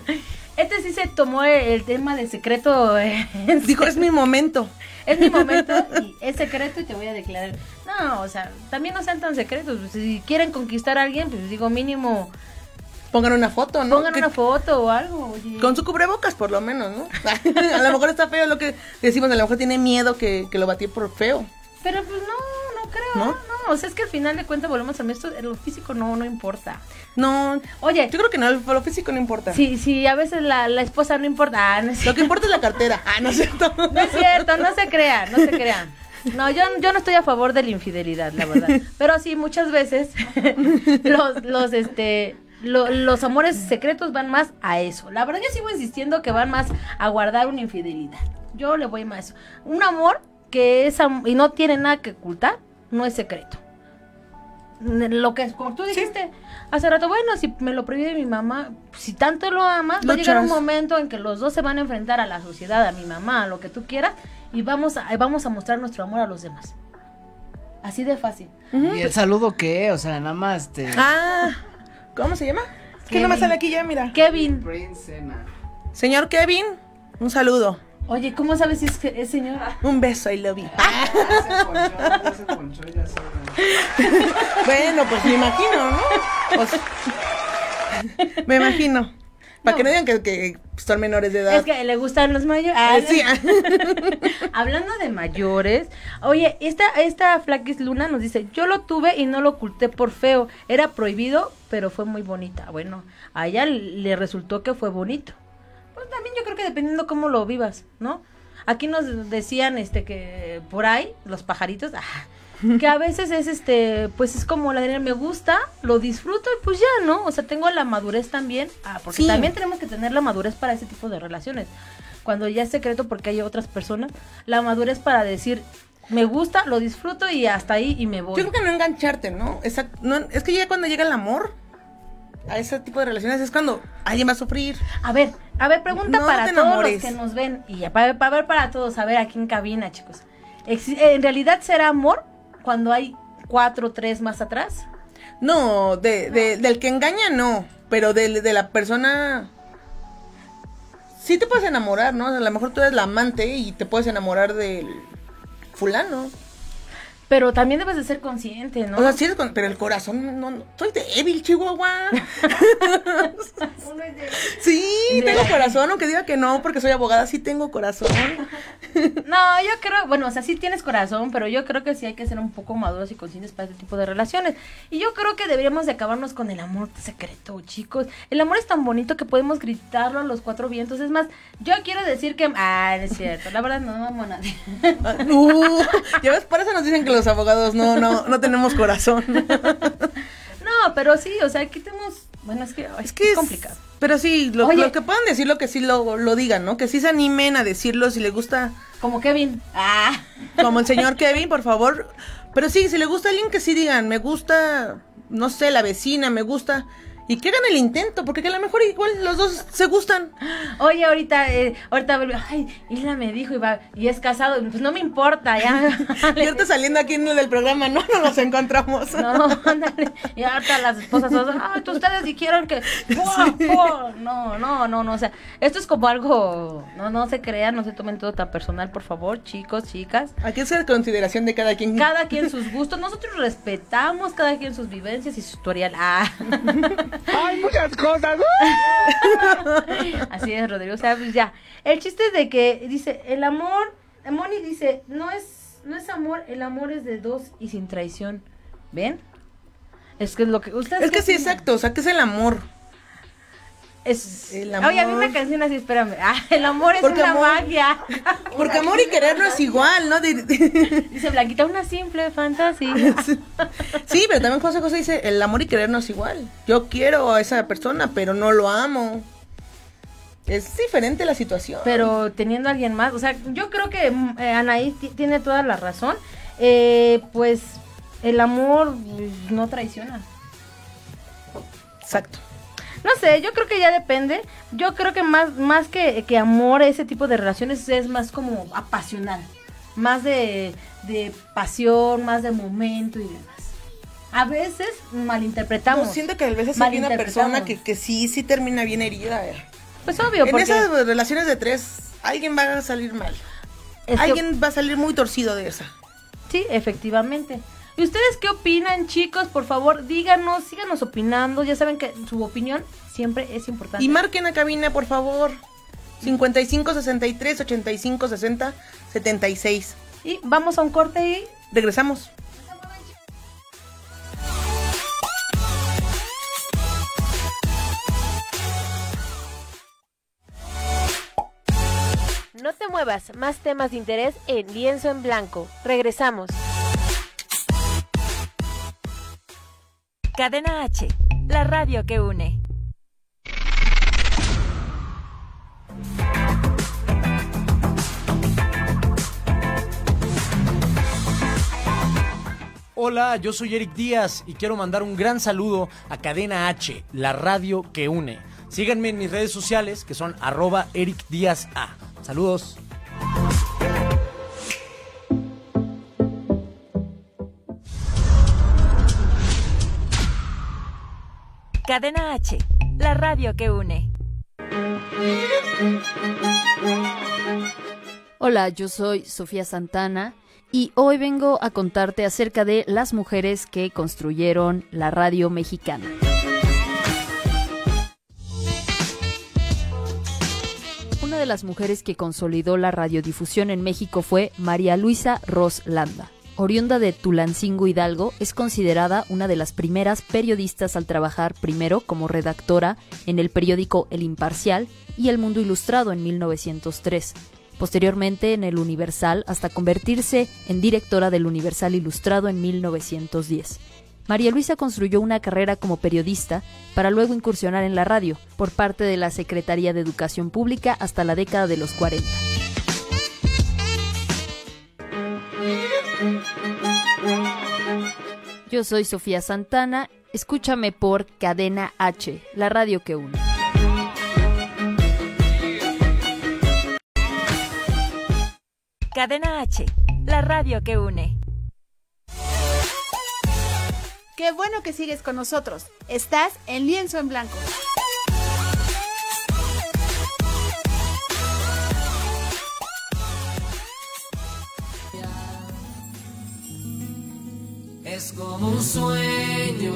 Este sí se tomó el, tema de secreto. eh, Dijo, es mi momento. Es mi momento y es secreto y te voy a declarar. No, o sea, también no sean tan secretos. Si quieren conquistar a alguien, pues digo, mínimo Pongan una foto, ¿no? pongan Que- una foto o algo. oye. Con su cubrebocas, por lo menos, ¿no? a lo mejor está feo lo que decimos, a lo mejor tiene miedo que, que lo batí por feo. Pero pues no, no creo. ¿No? ¿No? o sea, es que al final de cuentas volvemos a esto, lo físico no, no importa. No, Oye, yo creo que no, lo físico no importa. si, si a veces la, la esposa no importa. Ah, no es Lo que importa es la cartera. Ah, no es cierto. No es cierto, no se crean, no se crean. No, yo, yo no estoy a favor de la infidelidad, la verdad. Pero sí, muchas veces los, los, este, lo- los amores secretos van más a eso. La verdad, yo sigo insistiendo que van más a guardar una infidelidad. Yo le voy más a eso. Un amor que es am- y no tiene nada que ocultar, no es secreto. Lo que es, como tú dijiste hace rato, bueno, si me lo prohíbe mi mamá, si tanto lo amas, va a llegar un momento en que los dos se van a enfrentar a la sociedad, a mi mamá, a lo que tú quieras, y vamos a, vamos a mostrar nuestro amor a los demás. Así de fácil. ¿Y el saludo qué? O sea, nada más te... Ah, ¿cómo se llama? Es que no me sale aquí ya, mira. Kevin, Princena. Señor Kevin, un saludo. oye, ¿cómo sabes si es, que es señor? Un beso, I love you. Ya se ponchó, ya se ponchó, ya se... Bueno, pues me imagino, ¿no? Pues, me imagino. Para que no digan que, que son menores de edad. Es que le gustan los mayores. Eh, sí. Hablando de mayores, oye, esta, esta Flaquis Luna nos dice, yo lo tuve y no lo oculté por feo, era prohibido, pero fue muy bonita. Bueno, a ella le resultó que fue bonito. Pues también yo creo que dependiendo cómo lo vivas, ¿no? Aquí nos decían este que por ahí, los pajaritos, ah, que a veces es este, pues es como la de me gusta, lo disfruto y pues ya, ¿no? O sea, tengo la madurez también, ah, porque Sí. también tenemos que tener la madurez para ese tipo de relaciones. Cuando ya es secreto porque hay otras personas, la madurez para decir, me gusta, lo disfruto y hasta ahí y me voy. Yo creo que no engancharte, ¿no? No es que ya cuando llega el amor a ese tipo de relaciones es cuando alguien va a sufrir. A ver, a ver, pregunta No para todos los que nos ven y para, para ver para todos, a ver aquí en cabina, chicos. ¿En realidad será amor cuando hay cuatro, tres más atrás? No, de, de- del que engaña no, pero de, de la persona... Sí te puedes enamorar, ¿no? A lo mejor tú eres la amante y te puedes enamorar del fulano. Pero también debes de ser consciente, ¿no? O sea, sí eres con- pero el corazón no, no- soy débil, Chihuahua. Sí, tengo corazón, aunque diga que no, porque soy abogada, sí tengo corazón. No, yo creo, bueno, o sea, sí tienes corazón, pero yo creo que sí hay que ser un poco maduros y conscientes para este tipo de relaciones. Y yo creo que deberíamos de acabarnos con el amor secreto, chicos. El amor es tan bonito que podemos gritarlo a los cuatro vientos. Es más, yo quiero decir que... Ah, no es cierto, la verdad no amo a nadie. Uh, ya ves, por eso nos dicen que los abogados no, no, no tenemos corazón. No, pero sí, o sea, aquí tenemos... Bueno, es que ay, Es que es complicado. Pero sí, lo, que puedan decirlo, que sí lo, lo digan, ¿no? Que sí se animen a decirlo si les gusta, Como Kevin. Ah. como el señor Kevin, por favor. Pero sí, si le gusta a alguien que sí digan, me gusta, no sé, la vecina, me gusta. Y que hagan el intento, porque que a lo mejor igual los dos se gustan. Oye, ahorita, eh, ahorita, ay, Isla me dijo y, va, y es casado, pues no me importa, ya. Y ahorita saliendo aquí en el del programa, no, no nos encontramos. No, ándale. Y ahorita las esposas ay, tú ustedes dijeron que. No, no, no, no. O sea, esto es como algo. No, no se crean, no se tomen todo tan personal, por favor, chicos, chicas. Aquí es la consideración de cada quien. Cada quien sus gustos. Nosotros respetamos cada quien sus vivencias y su tutorial. Ah. Hay muchas cosas. Así es, Rodrigo. O sea, pues ya. El chiste es de que dice, el amor, Moni dice, no es, no es amor, el amor es de dos y sin traición. ¿Ven? Es que es lo que ustedes. Es que sí, opinan? exacto, o sea, que es el amor. Es el Oye, había amor. una canción así, espérame. Ah, el amor es Porque una amor- magia. Porque amor y querer no es igual, ¿no? Dice Blanquita, una simple fantasía. Sí, pero también José José dice, el amor y querer no es igual. Yo quiero a esa persona, pero no lo amo. Es diferente la situación. Pero teniendo a alguien más, o sea, yo creo que mm, eh, Anaí ti- tiene toda la razón. Eh, pues el amor mm, no traiciona. Exacto. No sé, yo creo que ya depende. Yo creo que más, más que, que amor, ese tipo de relaciones es más como apasional. Más de, de pasión, más de momento y demás. A veces malinterpretamos. No, siento que a veces hay una persona que, que sí, sí termina bien herida. eh. Pues obvio, En porque esas relaciones de tres, alguien va a salir mal. Es que- alguien va a salir muy torcido de esa. Sí, efectivamente. ¿Y ustedes qué opinan, chicos? Por favor, díganos, síganos opinando. Ya saben que su opinión siempre es importante. Y marquen a cabina, por favor. 55 63 85 60 76. Y vamos a un corte y regresamos. No te muevas, más temas de interés en Lienzo en Blanco. Regresamos. Cadena H, la radio que une. Hola, yo soy Eric Díaz y quiero mandar un gran saludo a Cadena H, la radio que une. Síganme en mis redes sociales que son arroba Eric Díaz A. Saludos. Cadena H, la radio que une. Hola, yo soy Sofía Santana y hoy vengo a contarte acerca de las mujeres que construyeron la radio mexicana. Una de las mujeres que consolidó la radiodifusión en México fue María Luisa Ros Landa. Oriunda de Tulancingo Hidalgo, es considerada una de las primeras periodistas al trabajar primero como redactora en el periódico El Imparcial y El Mundo Ilustrado en 1903 posteriormente en el Universal hasta convertirse en directora del Universal Ilustrado en 1910. María Luisa construyó una carrera como periodista para luego incursionar en la radio por parte de la Secretaría de Educación Pública hasta la década de los 40. Yo soy Sofía Santana, escúchame por Cadena H, la radio que une. Cadena H, la radio que une. Qué bueno que sigues con nosotros. Estás en Lienzo en Blanco. Es como un sueño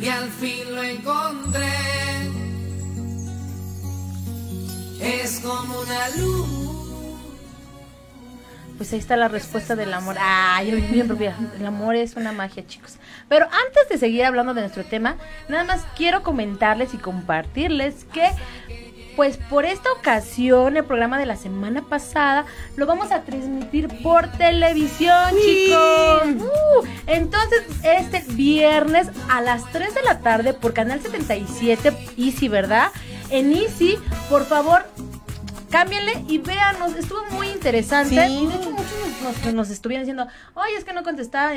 y al fin lo encontré. Es como una luz. Pues ahí está la respuesta del amor. Ay, bien, bien propia. El amor es una magia, chicos. Pero antes de seguir hablando de nuestro tema, nada más quiero comentarles y compartirles que, pues por esta ocasión, el programa de la semana pasada lo vamos a transmitir por televisión, chicos. Uh, entonces, este viernes a las 3 de la tarde por Canal 77, Easy, ¿verdad? En Easy, por favor, cámbienle y véanos. Estuvo muy interesante. Sí. Y de hecho, muchos nos, nos estuvieron diciendo, oye, es que no contestaba.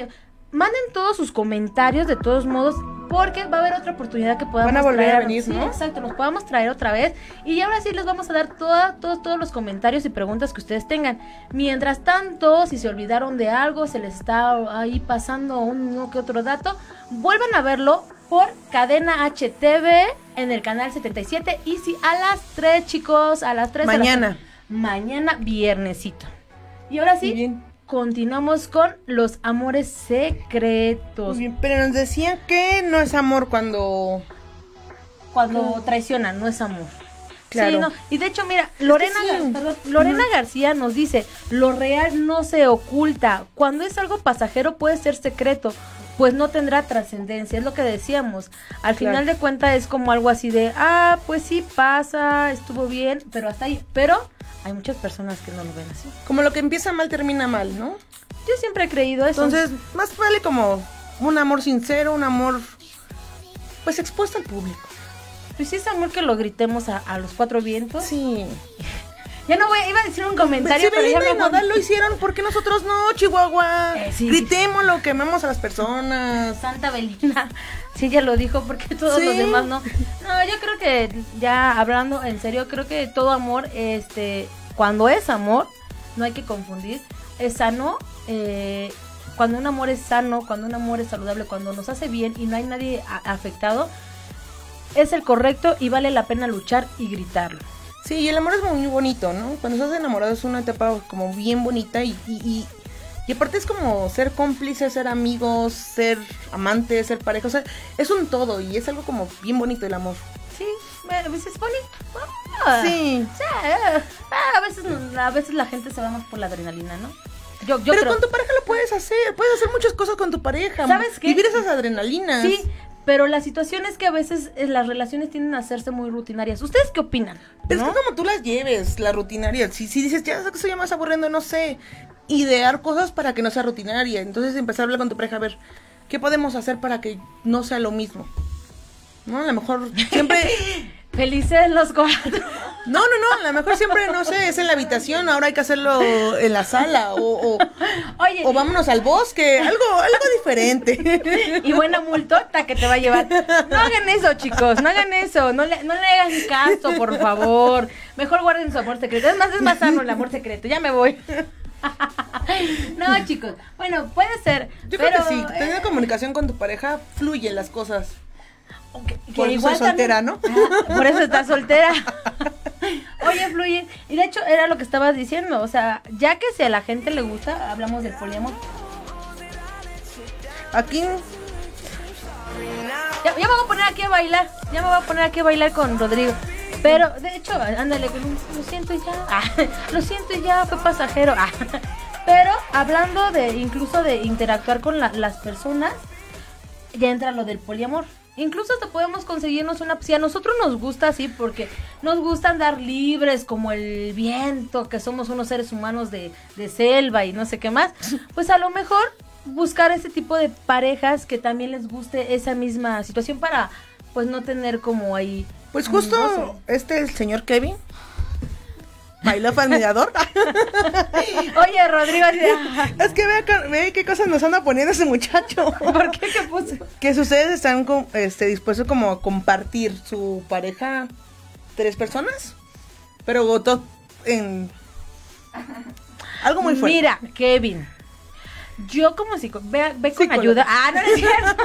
Manden todos sus comentarios, de todos modos. Porque va a haber otra oportunidad que podamos Van a volver a venir, Sí, ¿no? exacto, nos podamos traer otra vez. Y ahora sí les vamos a dar toda, todos, todos los comentarios y preguntas que ustedes tengan. Mientras tanto, si se olvidaron de algo, se les está ahí pasando uno que otro dato, vuelvan a verlo por Cadena HTV en el canal 77 y si a las 3 chicos, a las 3 a las Mañana. mañana viernesito. Y ahora sí, continuamos con los amores secretos. Muy bien, pero nos decía que no es amor cuando... Cuando traicionan, no es amor. Claro. Sí, no. Y de hecho, mira, Lorena, sí. Gar- perdón, Lorena. García nos dice, lo real no se oculta. Cuando es algo pasajero puede ser secreto, pues no tendrá trascendencia. Es lo que decíamos. Al Claro. final de cuentas es como algo así de, ah, pues sí pasa, estuvo bien, pero hasta ahí. Pero hay muchas personas que no lo ven así. Como lo que empieza mal termina mal, ¿no? Yo siempre he creído eso. Entonces, más vale como un amor sincero, un amor pues expuesto al público. Pues sí es amor que lo gritemos a, a los cuatro vientos. Sí. Ya no voy, iba a decir un comentario, si pero ya me Nodal lo hicieron, ¿por qué nosotros no, Chihuahua? Eh, sí. Gritémoslo, quememos a las personas. Santa Belina. Sí, ella lo dijo porque todos Sí. los demás no. No, yo creo que ya hablando en serio, creo que todo amor, este, cuando es amor, no hay que confundir, es sano. eh, cuando un amor es sano, cuando un amor es saludable, cuando nos hace bien y no hay nadie afectado, es el correcto y vale la pena luchar y gritarlo. Sí, y el amor es muy bonito, ¿no? Cuando estás enamorado es una etapa como bien bonita y, y, y, y aparte es como ser cómplice, ser amigos, ser amantes, ser pareja, o sea, es un todo y es algo como bien bonito el amor. Sí, a veces es bonito. Ah, Sí. sí, ah, a veces a veces la gente se va más por la adrenalina, ¿no? Yo, yo Pero creo- con tu pareja lo puedes hacer, puedes hacer muchas cosas con tu pareja. ¿Sabes qué? Vivir esas adrenalinas. Sí, pero la situación es que a veces eh, las relaciones tienden a hacerse muy rutinarias. ¿Ustedes qué opinan? Es que como tú las lleves, la rutinaria. Si, si dices, ya que soy más aburriendo, no sé, idear cosas para que no sea rutinaria. Entonces empezar a hablar con tu pareja, a ver, ¿qué podemos hacer para que no sea lo mismo? ¿No? A lo mejor siempre... Felices los cuatro. No, no, no, a lo mejor siempre, no sé, es en la habitación, ahora hay que hacerlo en la sala o, o, Oye, o vámonos al bosque, algo, algo diferente. y buena multota que te va a llevar. No hagan eso, chicos, no hagan eso, no le, no le hagan caso, por favor. Mejor guarden su amor secreto. Es más, es más sano el amor secreto. Ya me voy. No, chicos. Bueno, puede ser. Yo pero, creo que sí, eh, tener comunicación con tu pareja fluyen las cosas. Por que eso soltera, ¿no? Ah, por eso estás soltera. Oye, Fluye, y de hecho era lo que estabas diciendo, o sea, ya que si a la gente le gusta, hablamos del poliamor. Aquí Ya, ya me voy a poner aquí a bailar, ya me voy a poner aquí a bailar con Rodrigo. Pero, de hecho, ándale, lo siento y ya, ah, lo siento y ya, fue pasajero. ah. Pero hablando de incluso de interactuar con la- las personas, ya entra lo del poliamor. Incluso hasta podemos conseguirnos una... Si a nosotros nos gusta así, porque nos gusta andar libres como el viento, que somos unos seres humanos de, de selva y no sé qué más, pues a lo mejor buscar ese tipo de parejas que también les guste esa misma situación para pues no tener como ahí... Pues justo este el señor Kevin bailó admirador. Oye, Rodrigo, así de, ah, es que ve, acá- ve qué cosas nos anda poniendo ese muchacho. ¿por qué que puse? que si ustedes están con- este, dispuestos como a compartir su pareja tres personas, pero todo en algo muy fuerte. Mira, Kevin. Yo como psico... Ve, ve con ayuda. Ah, no, no es cierto.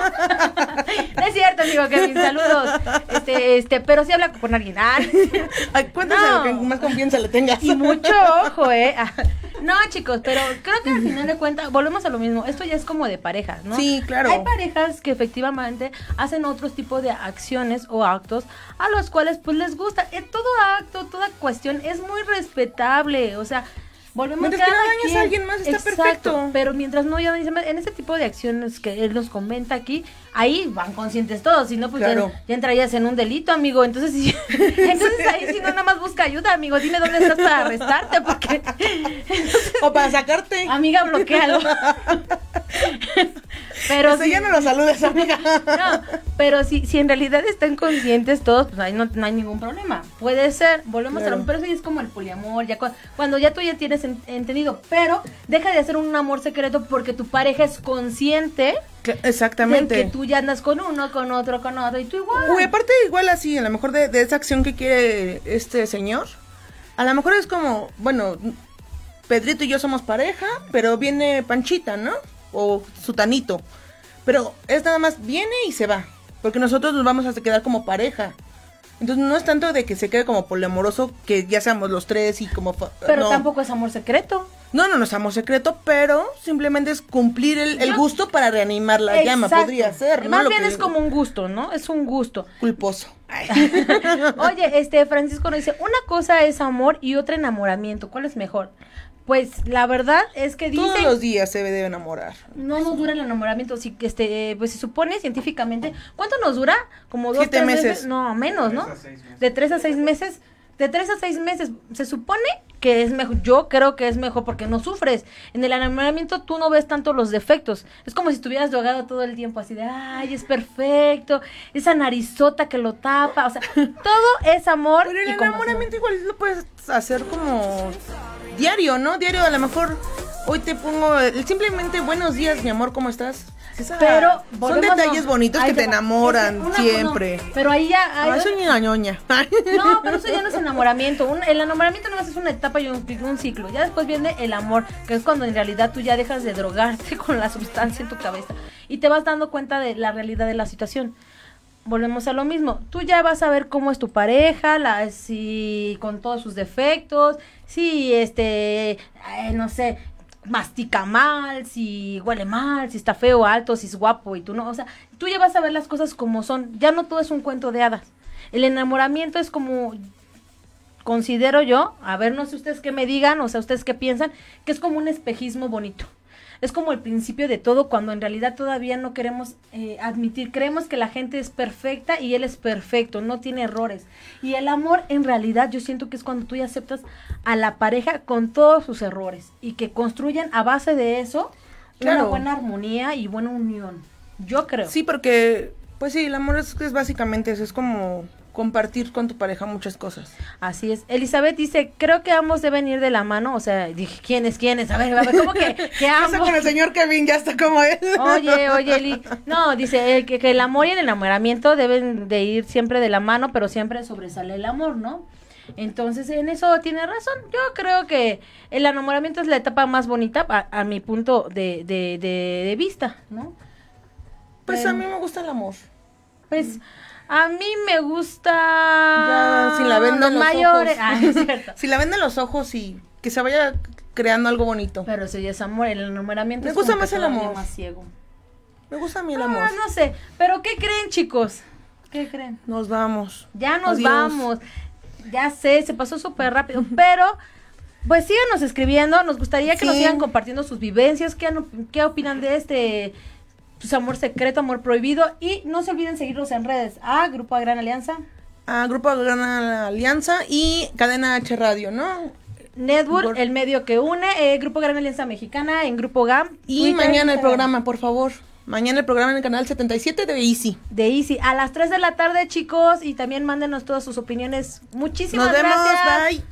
no es cierto, amigo Kevin. Saludos. Este, este, pero sí habla con alguien. Ah, No. lo que más confianza le tengas. y mucho ojo, ¿eh? Ah, No, chicos, pero creo que al final de cuentas, volvemos a lo mismo. Esto ya es como de pareja, ¿no? Sí, claro. Hay parejas que efectivamente hacen otros tipos de acciones o actos a los cuales pues les gusta. Eh, todo acto, toda cuestión es muy respetable. O sea, volvemos Mientras que cada no dañes a alguien más, está Exacto, perfecto. Pero mientras no ya en ese tipo de acciones que él nos comenta aquí, ahí van conscientes todos. Si no, pues Claro. ya, ya entrarías en un delito, amigo. Entonces, sí, entonces ahí si no nada más busca ayuda, amigo. Dime dónde estás para arrestarte, porque O para sacarte. Amiga, bloquealo. Pero si- ya no lo saludes, amiga. No, pero si, si en realidad están conscientes todos, pues ahí no, no hay ningún problema. Puede ser, volvemos Claro. a lo pero eso ya es como el poliamor, ya cu- cuando ya tú ya tienes en- entendido, pero deja de hacer un amor secreto porque tu pareja es consciente Exactamente. que tú ya andas con uno, con otro, con otro, y tú igual. Uy, aparte igual así, a lo mejor de, de esa acción que quiere este señor, a lo mejor es como, bueno, Pedrito y yo somos pareja, pero viene Panchita, ¿no? O Sutanito. Pero es nada más, viene y se va, porque nosotros nos vamos a quedar como pareja. Entonces no es tanto de que se quede como poliamoroso, que ya seamos los tres y como... pero no. tampoco es amor secreto. No, no, no es amor secreto, pero simplemente es cumplir el, el gusto para reanimar la llama, podría ser, ¿no? Más Lo bien que- es como un gusto, ¿no? Es un gusto. Culposo. Oye, este Francisco nos dice, una cosa es amor y otra enamoramiento. ¿Cuál es mejor? Pues la verdad es que Todos dicen los días se debe enamorar. no nos dura el enamoramiento, que este pues se supone científicamente, ¿cuánto nos dura? Como dos Siete tres meses. No, menos, ¿no? Tres a seis meses. De tres a seis meses. De tres a seis meses se supone que es mejor. Yo creo que es mejor porque no sufres. En el enamoramiento tú no ves tanto los defectos. Es como si estuvieras drogado todo el tiempo, así de, ay, es perfecto. Esa narizota que lo tapa. O sea, todo es amor. Pero el enamoramiento igual lo puedes hacer como diario, ¿no? Diario, a lo mejor hoy te pongo simplemente buenos días, mi amor, ¿cómo estás? Esa- Pero son a- detalles bonitos que te va. enamoran Es que una- siempre. no, pero ahí ya. ahí- Ay, soy una ñoña. No, pero eso ya no es enamoramiento. Un- el enamoramiento no es una etapa y un, un ciclo. Ya después viene el amor, que es cuando en realidad tú ya dejas de drogarte con la sustancia en tu cabeza y te vas dando cuenta de la realidad de la situación. Volvemos a lo mismo. Tú ya vas a ver cómo es tu pareja, la, si con todos sus defectos, si este, eh, no sé, mastica mal, si huele mal, si está feo, alto, si es guapo y tú no, o sea, tú ya vas a ver las cosas como son. Ya no todo es un cuento de hadas. El enamoramiento es como considero yo, a ver, no sé ustedes qué me digan, o sea, ustedes qué piensan, que es como un espejismo bonito. Es como el principio de todo cuando en realidad todavía no queremos eh, admitir, creemos que la gente es perfecta y él es perfecto, no tiene errores. Y el amor en realidad yo siento que es cuando tú ya aceptas a la pareja con todos sus errores y que construyan a base de eso una buena armonía y buena unión. Yo creo. Sí, porque, pues sí, el amor es, es básicamente eso, es como compartir con tu pareja muchas cosas. Así es. Elizabeth dice, creo que ambos deben ir de la mano. O sea, dije, ¿quiénes, quiénes? A ver, a ver, ¿cómo que, que ambos? con el señor Kevin, ya está como él. Oye, oye, Eli. No, dice eh, que, que el amor y el enamoramiento deben de ir siempre de la mano, pero siempre sobresale el amor, ¿no? Entonces, en eso tiene razón. Yo creo que el enamoramiento es la etapa más bonita a, a mi punto de, de, de, de vista, ¿no? Pues Pero- a mí me gusta el amor. Pues a mí me gusta... Ya, sin la venda en los los mayores. ojos. Ah, es cierto. si la venda en los ojos y que se vaya creando algo bonito. Pero eso ya es amor, el enamoramiento Me es gusta como más el amor. más ciego. Me gusta a mí el Ah, amor. no sé, pero ¿qué creen, chicos? ¿Qué creen? Nos vamos. Ya nos Adiós. vamos. Ya sé, se pasó súper rápido, pero pues síganos escribiendo, nos gustaría que nos Sí. sigan compartiendo sus vivencias, qué, qué opinan de este pues, amor secreto, amor prohibido y no se olviden seguirnos en redes. Ah, Grupo A Gran Alianza, A Grupo Gran Alianza y Cadena H Radio, ¿no? Network, Por- el medio que une, eh, Grupo Gran Alianza Mexicana en Grupo GAM. Y Twitter, mañana el programa, por favor. Mañana el programa en el canal 77 de Easy. de Easy a las 3 de la tarde, chicos, y también mándenos todas sus opiniones. Muchísimas Nos vemos, gracias. bye.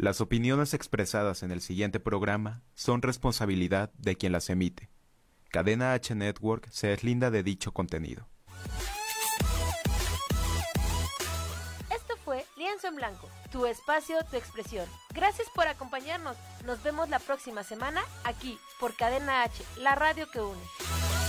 Las opiniones expresadas en el siguiente programa son responsabilidad de quien las emite. Cadena H Network se deslinda de dicho contenido. Esto fue Lienzo en Blanco, tu espacio, tu expresión. Gracias por acompañarnos. Nos vemos la próxima semana aquí por Cadena H, la radio que une.